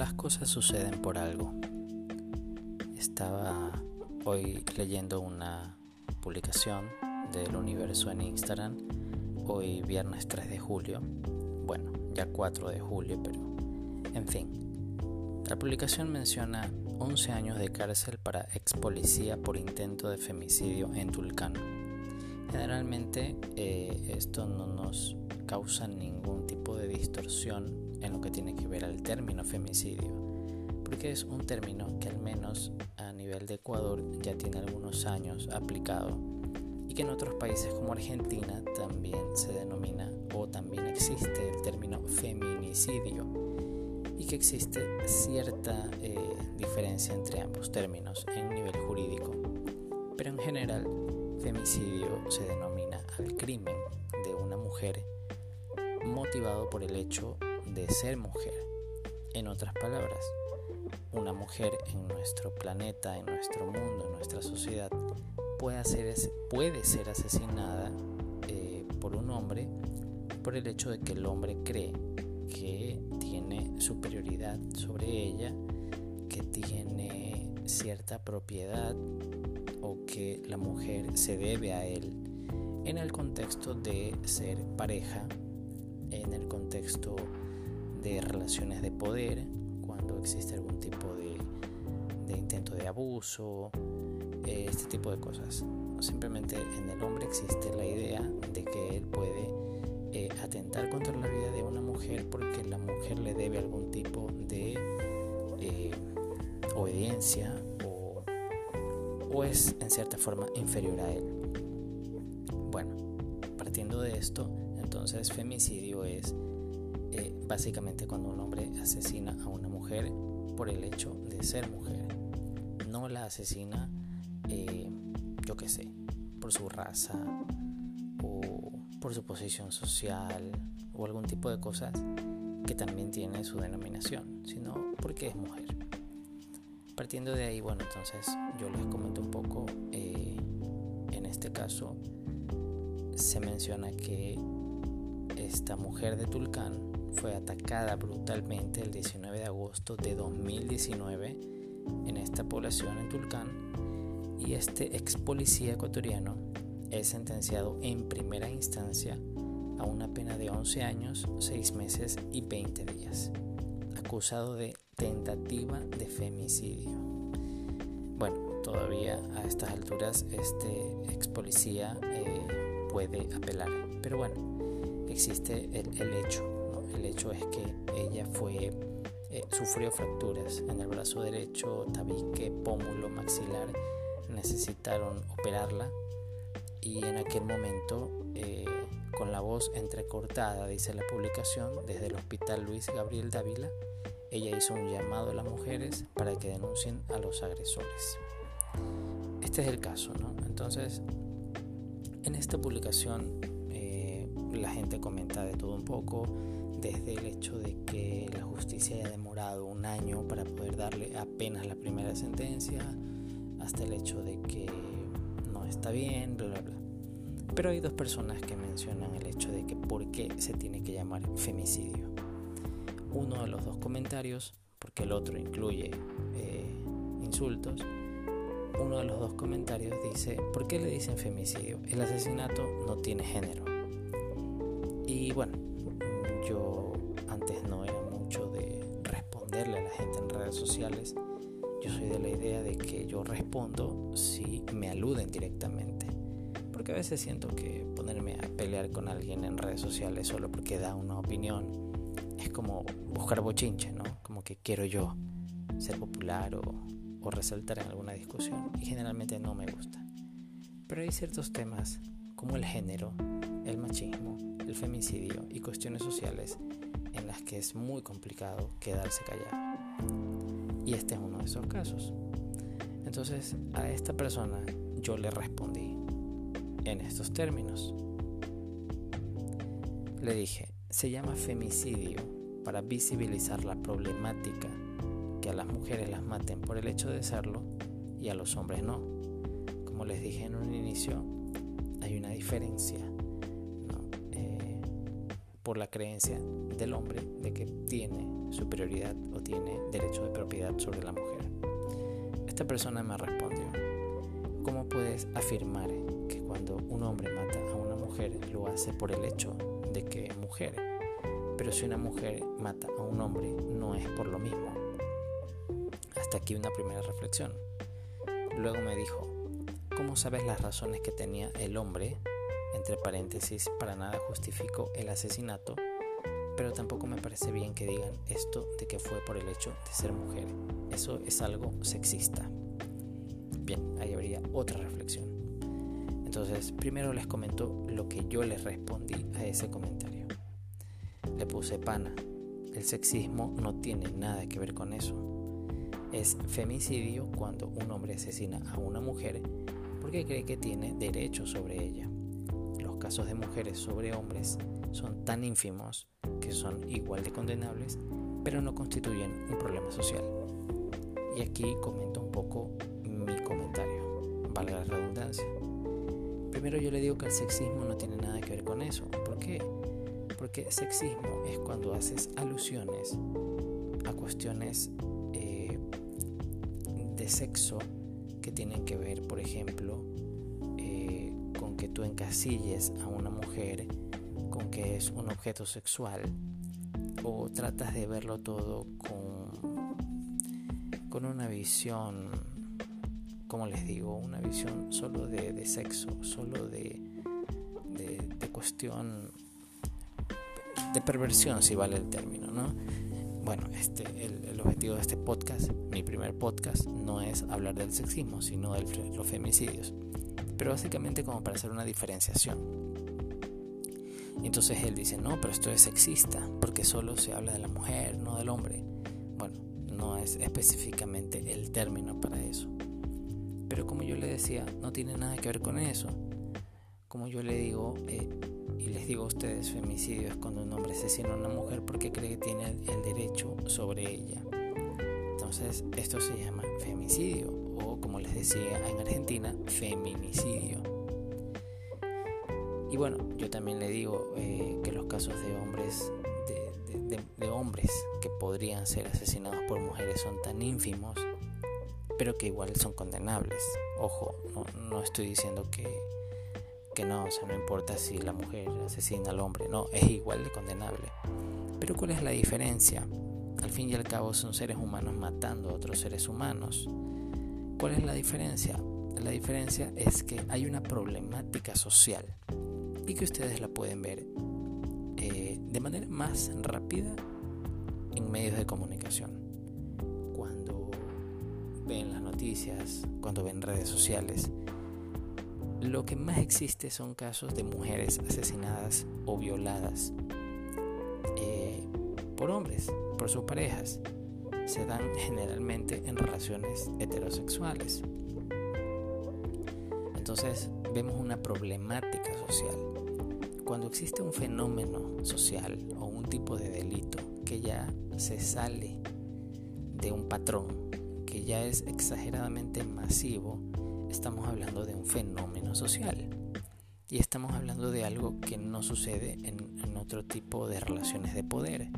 las cosas suceden por algo. Estaba hoy leyendo una publicación del universo en Instagram, hoy viernes 3 de julio, bueno, ya 4 de julio, pero en fin. La publicación menciona 11 años de cárcel para ex policía por intento de femicidio en Tulcán. Generalmente eh, esto no nos causa ningún tipo de distorsión en lo que tiene que ver al término femicidio, porque es un término que al menos a nivel de Ecuador ya tiene algunos años aplicado y que en otros países como Argentina también se denomina o también existe el término feminicidio y que existe cierta eh, diferencia entre ambos términos en nivel jurídico. Pero en general, femicidio se denomina al crimen de una mujer motivado por el hecho de ser mujer. En otras palabras, una mujer en nuestro planeta, en nuestro mundo, en nuestra sociedad, puede ser, puede ser asesinada eh, por un hombre por el hecho de que el hombre cree que tiene superioridad sobre ella, que tiene cierta propiedad o que la mujer se debe a él en el contexto de ser pareja, en el contexto de relaciones de poder, cuando existe algún tipo de, intento de abuso, eh, este tipo de cosas. Simplemente en el hombre existe la idea de que él puede eh, atentar contra la vida de una mujer porque la mujer le debe algún tipo de eh, obediencia o, o es en cierta forma inferior a él. Bueno, partiendo de esto, entonces femicidio es eh, básicamente cuando un hombre asesina a una mujer por el hecho de ser mujer. No la asesina, eh, yo qué sé, por su raza o por su posición social o algún tipo de cosas que también tiene su denominación, sino porque es mujer. Partiendo de ahí, bueno, entonces yo les comento un poco, eh, en este caso se menciona que esta mujer de Tulcán fue atacada brutalmente el 19 de agosto de 2019 en esta población en Tulcán y este ex policía ecuatoriano es sentenciado en primera instancia a una pena de 11 años, 6 meses y 20 días, acusado de tentativa de femicidio. Bueno, todavía a estas alturas este ex policía eh, puede apelar, pero bueno, existe el hecho el hecho es que ella fue, eh, sufrió fracturas en el brazo derecho, tabique, pómulo, maxilar. Necesitaron operarla y en aquel momento, eh, con la voz entrecortada, dice la publicación, desde el Hospital Luis Gabriel Dávila, ella hizo un llamado a las mujeres para que denuncien a los agresores. Este es el caso, ¿no? Entonces, en esta publicación eh, la gente comenta de todo un poco, desde el hecho de que la justicia haya demorado un año para poder darle apenas la primera sentencia, hasta el hecho de que no está bien, bla, bla, bla. Pero hay dos personas que mencionan el hecho de que por qué se tiene que llamar femicidio. Uno de los dos comentarios, porque el otro incluye eh, insultos, uno de los dos comentarios dice, ¿por qué le dicen femicidio? El asesinato no tiene género. Y bueno, yo antes no era mucho de responderle a la gente en redes sociales. Yo soy de la idea de que yo respondo si me aluden directamente. Porque a veces siento que ponerme a pelear con alguien en redes sociales solo porque da una opinión es como buscar bochinche, ¿no? Como que quiero yo ser popular o, o resaltar en alguna discusión. Y generalmente no me gusta. Pero hay ciertos temas como el género, el machismo, el femicidio y cuestiones sociales en las que es muy complicado quedarse callado. Y este es uno de esos casos. Entonces a esta persona yo le respondí en estos términos. Le dije, se llama femicidio para visibilizar la problemática que a las mujeres las maten por el hecho de serlo y a los hombres no. Como les dije en un inicio, hay una diferencia por la creencia del hombre de que tiene superioridad o tiene derecho de propiedad sobre la mujer. Esta persona me respondió, ¿cómo puedes afirmar que cuando un hombre mata a una mujer lo hace por el hecho de que es mujer? Pero si una mujer mata a un hombre no es por lo mismo. Hasta aquí una primera reflexión. Luego me dijo, ¿cómo sabes las razones que tenía el hombre? Entre paréntesis, para nada justificó el asesinato, pero tampoco me parece bien que digan esto de que fue por el hecho de ser mujer. Eso es algo sexista. Bien, ahí habría otra reflexión. Entonces, primero les comento lo que yo les respondí a ese comentario. Le puse pana. El sexismo no tiene nada que ver con eso. Es femicidio cuando un hombre asesina a una mujer porque cree que tiene derecho sobre ella. Casos de mujeres sobre hombres son tan ínfimos que son igual de condenables, pero no constituyen un problema social. Y aquí comento un poco mi comentario, valga la redundancia. Primero yo le digo que el sexismo no tiene nada que ver con eso. ¿Por qué? Porque sexismo es cuando haces alusiones a cuestiones eh, de sexo que tienen que ver, por ejemplo, tú encasilles a una mujer con que es un objeto sexual o tratas de verlo todo con, con una visión, como les digo, una visión solo de, sexo, solo de, de, cuestión de perversión, si vale el término, ¿no? Bueno, este, el, objetivo de este podcast, mi primer podcast, no es hablar del sexismo, sino de los femicidios. Pero básicamente como para hacer una diferenciación. Entonces él dice, no, pero esto es sexista, porque solo se habla de la mujer, no del hombre. Bueno, no es específicamente el término para eso. Pero como yo le decía, no tiene nada que ver con eso. Como yo le digo, eh, y les digo a ustedes, femicidio es cuando un hombre asesina a una mujer porque cree que tiene el derecho sobre ella. Entonces, esto se llama femicidio o como les decía en Argentina, feminicidio. Y bueno, yo también le digo eh, que los casos de hombres, de, hombres que podrían ser asesinados por mujeres son tan ínfimos, pero que igual son condenables. Ojo, no estoy diciendo que que no, o sea, no importa si la mujer asesina al hombre, no, es igual de condenable. Pero ¿cuál es la diferencia? Al fin y al cabo son seres humanos matando a otros seres humanos. ¿Cuál es la diferencia? La diferencia es que hay una problemática social y que ustedes la pueden ver eh, de manera más rápida en medios de comunicación. Cuando ven las noticias, cuando ven redes sociales, lo que más existe son casos de mujeres asesinadas o violadas eh, por hombres, por sus parejas. Se dan generalmente en relaciones heterosexuales. Entonces vemos una problemática social. Cuando existe un fenómeno social o un tipo de delito que ya se sale de un patrón, que ya es exageradamente masivo, estamos hablando de un fenómeno social y estamos hablando de algo que no sucede en, otro tipo de relaciones de poder.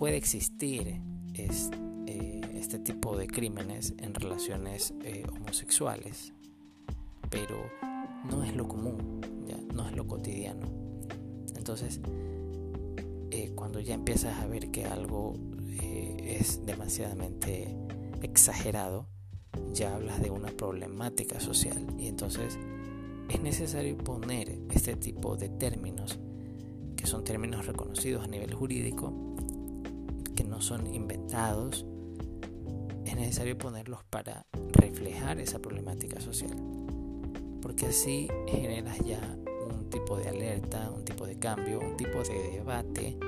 Puede existir eh, este tipo de crímenes en relaciones eh, homosexuales, pero no es lo común, no es lo cotidiano. Entonces, eh, cuando ya empiezas a ver que algo es demasiadamente exagerado, ya hablas de una problemática social y entonces es necesario poner este tipo de términos que son términos reconocidos a nivel jurídico, que no son inventados, es necesario ponerlos para reflejar esa problemática social. Porque así generas ya un tipo de alerta, un tipo de cambio, un tipo de debate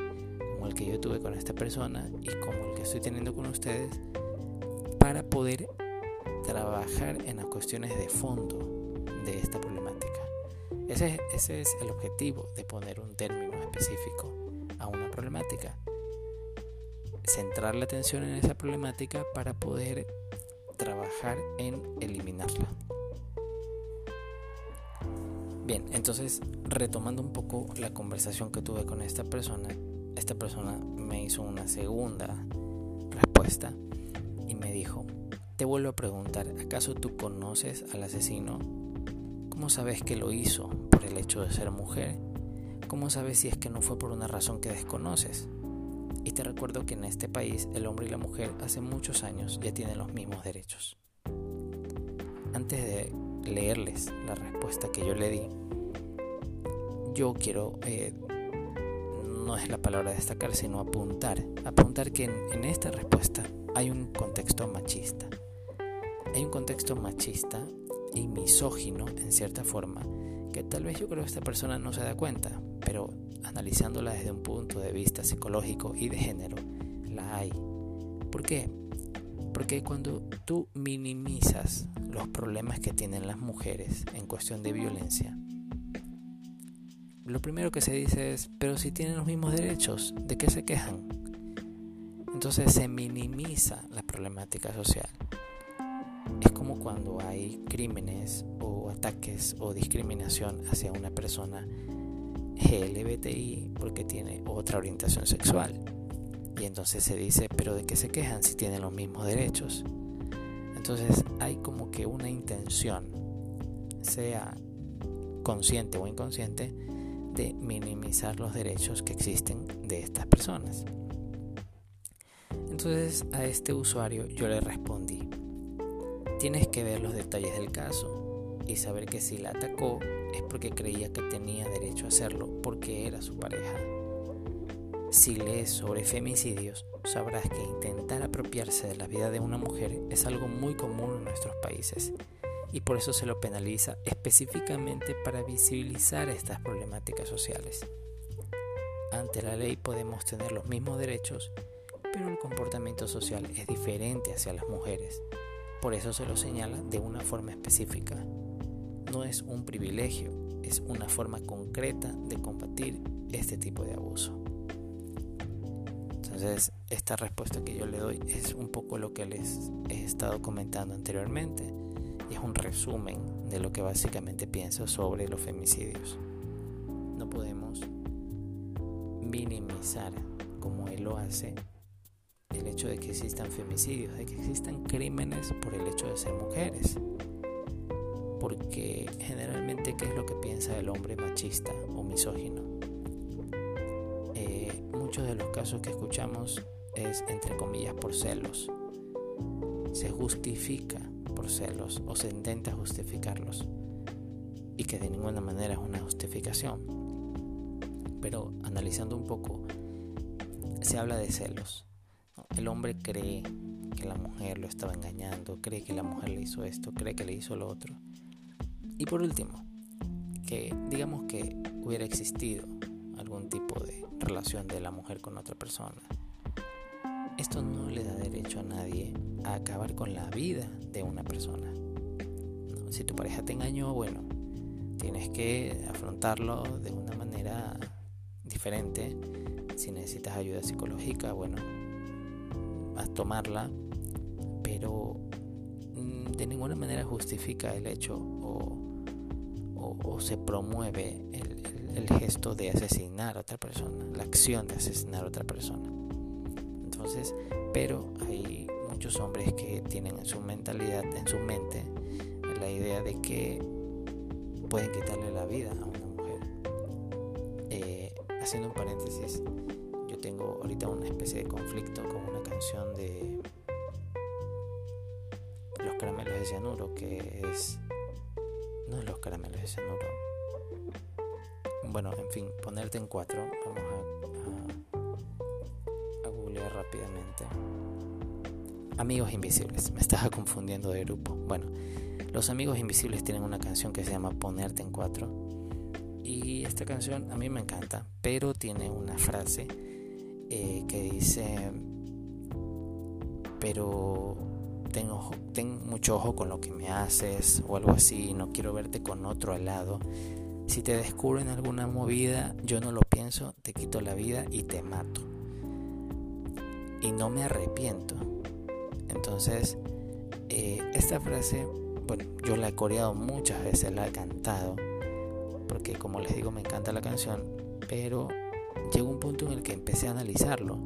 como el que yo tuve con esta persona y como el que estoy teniendo con ustedes para poder trabajar en las cuestiones de fondo de esta problemática. Ese, ese es el objetivo de poner un término específico a una problemática. Centrar la atención en esa problemática para poder trabajar en eliminarla. Bien, entonces retomando un poco la conversación que tuve con esta persona, esta persona me hizo una segunda respuesta y me dijo, te vuelvo a preguntar, ¿acaso tú conoces al asesino? ¿Cómo sabes que lo hizo por el hecho de ser mujer? ¿Cómo sabes si es que no fue por una razón que desconoces? Y te recuerdo que en este país el hombre y la mujer hace muchos años ya tienen los mismos derechos. Antes de leerles la respuesta que yo le di, yo quiero, eh, no es la palabra destacar, sino apuntar, apuntar que en, en esta respuesta hay un contexto machista. Hay un contexto machista y misógino en cierta forma que tal vez yo creo que esta persona no se da cuenta, pero analizándola desde un punto de vista psicológico y de género, la hay. ¿Por qué? Porque cuando tú minimizas los problemas que tienen las mujeres en cuestión de violencia, lo primero que se dice es, pero si tienen los mismos derechos, ¿de qué se quejan? Entonces se minimiza la problemática social. Cuando hay crímenes o ataques o discriminación hacia una persona LGBTI porque tiene otra orientación sexual. Y entonces se dice, pero ¿de qué se quejan si tienen los mismos derechos? Entonces hay como que una intención, sea consciente o inconsciente, de minimizar los derechos que existen de estas personas. Entonces a este usuario yo le respondí, tienes que ver los detalles del caso y saber que si la atacó es porque creía que tenía derecho a hacerlo porque era su pareja. Si lees sobre femicidios, sabrás que intentar apropiarse de la vida de una mujer es algo muy común en nuestros países y por eso se lo penaliza específicamente para visibilizar estas problemáticas sociales. Ante la ley podemos tener los mismos derechos, pero el comportamiento social es diferente hacia las mujeres. Por eso se lo señala de una forma específica no es un privilegio, es una forma concreta de combatir este tipo de abuso. Entonces, esta respuesta que yo le doy es un poco lo que les he estado comentando anteriormente y es un resumen de lo que básicamente pienso sobre los femicidios. No podemos minimizar, como él lo hace, el hecho de que existan femicidios, de que existan crímenes por el hecho de ser mujeres porque generalmente qué es lo que piensa el hombre machista o misógino. Eh, muchos de los casos que escuchamos es entre comillas por celos. Se justifica por celos o se intenta justificarlos y que de ninguna manera es una justificación. Pero analizando un poco, se habla de celos. El hombre cree que la mujer lo estaba engañando, cree que la mujer le hizo esto, cree que le hizo lo otro. Y por último, que digamos que hubiera existido algún tipo de relación de la mujer con otra persona. Esto no le da derecho a nadie a acabar con la vida de una persona. Si tu pareja te engañó, bueno, tienes que afrontarlo de una manera diferente. Si necesitas ayuda psicológica, bueno, a tomarla, pero mm, de ninguna manera justifica el hecho o o, se promueve el, gesto de asesinar a otra persona, la acción de asesinar a otra persona. Entonces, pero hay muchos hombres que tienen en su mentalidad, en su mente, la idea de que pueden quitarle la vida a una mujer. Eh, haciendo un paréntesis, yo tengo ahorita una especie de conflicto con una de Los Caramelos de Cianuro, que es no los caramelos de cianuro. Bueno, en fin, ponerte en cuatro. Vamos a, a, googlear rápidamente. Amigos Invisibles. Me estaba confundiendo de grupo. Bueno, los Amigos Invisibles tienen una canción que se llama Ponerte en cuatro. Y esta canción a mí me encanta, pero tiene una frase eh, que dice, pero ten, mucho ojo con lo que me haces o algo así, no quiero verte con otro al lado. Si te descubro en alguna movida, yo no lo pienso, te quito la vida y te mato. Y no me arrepiento. Entonces, eh, esta frase, bueno, yo la he coreado muchas veces, la he cantado. que como les digo me encanta la canción, pero llegó un punto en el que empecé a analizarlo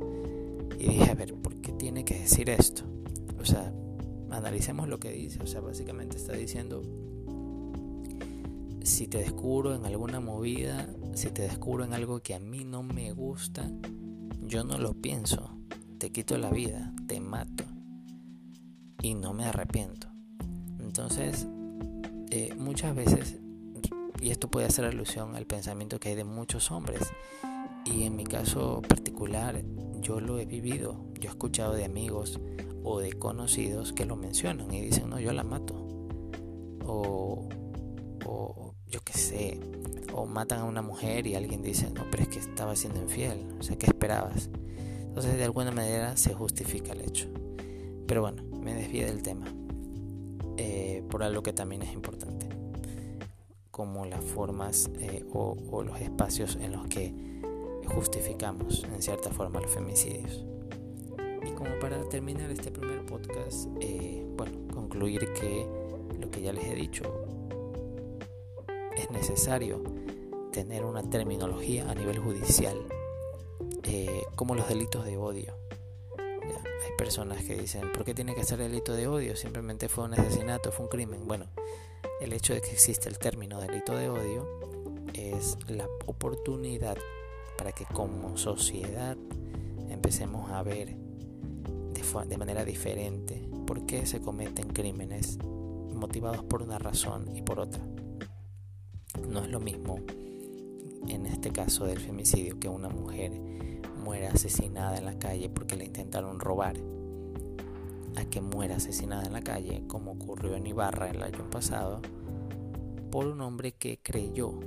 y dije, a ver, ¿por qué tiene que decir esto? O sea, analicemos lo que dice, o sea, básicamente está diciendo, si te descubro en alguna movida, si te descubro en algo que a mí no me gusta, yo no lo pienso, te quito la vida, te mato y no me arrepiento. Entonces, eh, muchas veces, y esto puede hacer alusión al pensamiento que hay de muchos hombres, y en mi caso particular, yo lo he vivido, yo he escuchado de amigos o de conocidos que lo mencionan y dicen, no, yo la mato. O, o yo qué sé, o matan a una mujer y alguien dice, no, pero es que estaba siendo infiel, o sea, ¿qué esperabas? Entonces de alguna manera se justifica el hecho. Pero bueno, me desvíe del tema. Eh, por algo que también es importante. Como las formas eh, o, los espacios en los que justificamos en cierta forma los femicidios. Y como para terminar este primer podcast, eh, bueno, concluir que lo que ya les he dicho, es necesario tener una terminología a nivel judicial, como los delitos de odio hay personas que dicen, ¿por qué tiene que ser delito de odio? Simplemente fue un asesinato, fue un crimen. Bueno, el hecho de que existe el término delito de odio es la oportunidad para que como sociedad empecemos a ver de, manera diferente por qué se cometen crímenes motivados por una razón y por otra. No es lo mismo en este caso del femicidio que una mujer muera asesinada en la calle porque le intentaron robar a que muera asesinada en la calle, como ocurrió en Ibarra el año pasado, por un hombre que creyó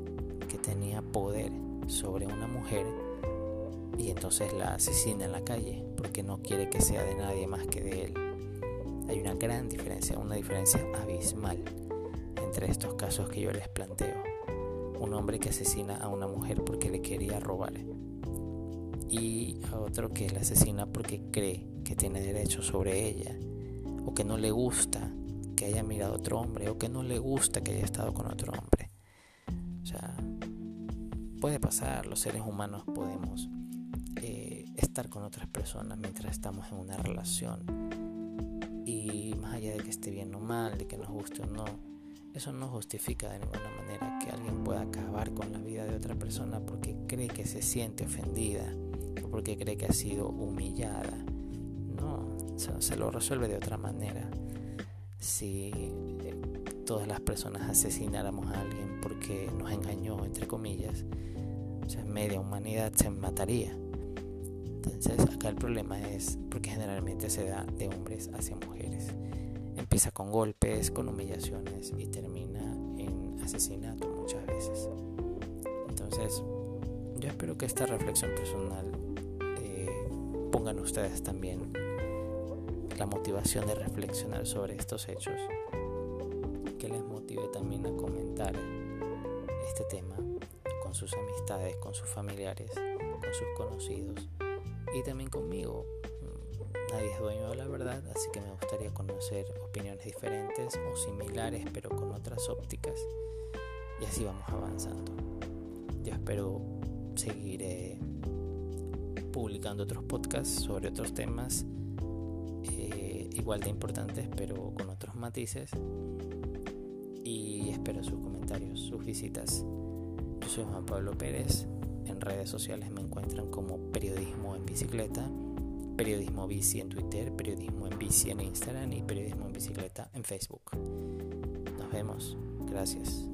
que tenía poder sobre una mujer y entonces la asesina en la calle porque no quiere que sea de nadie más que de él. Hay una gran diferencia, una diferencia abismal entre estos casos que yo les planteo. Un hombre que asesina a una mujer porque le quería robar y a otro que la asesina porque cree que tiene derecho sobre ella o que no le gusta que haya mirado a otro hombre o que no le gusta que haya estado con otro hombre. O sea, puede pasar, los seres humanos podemos eh, estar con otras personas mientras estamos en una relación y más allá de que esté bien o mal, de que nos guste o no, eso no justifica de ninguna manera que alguien pueda acabar con la vida de otra persona porque cree que se siente ofendida porque cree que ha sido humillada. No, se, lo resuelve de otra manera. Si eh, todas las personas asesináramos a alguien porque nos engañó, entre comillas, o sea, media humanidad se mataría. Entonces acá el problema es porque generalmente se da de hombres hacia mujeres. Empieza con golpes, con humillaciones y termina en asesinato muchas veces. Entonces, yo espero que esta reflexión personal pongan ustedes también la motivación de reflexionar sobre estos hechos, amistades, con sus familiares, con sus conocidos y también conmigo. Nadie es dueño de la verdad, así que me gustaría conocer opiniones diferentes o similares, pero con otras ópticas. Y así vamos avanzando. Yo espero seguir publicando otros podcasts sobre otros temas eh, igual de importantes pero con otros matices y espero sus comentarios, sus visitas soy Juan Pablo Pérez. En redes sociales me encuentran como Periodismo en Bicicleta, Periodismo Bici en Twitter, Periodismo en Bici en Instagram y Periodismo en Bicicleta en Facebook. Nos vemos. Gracias.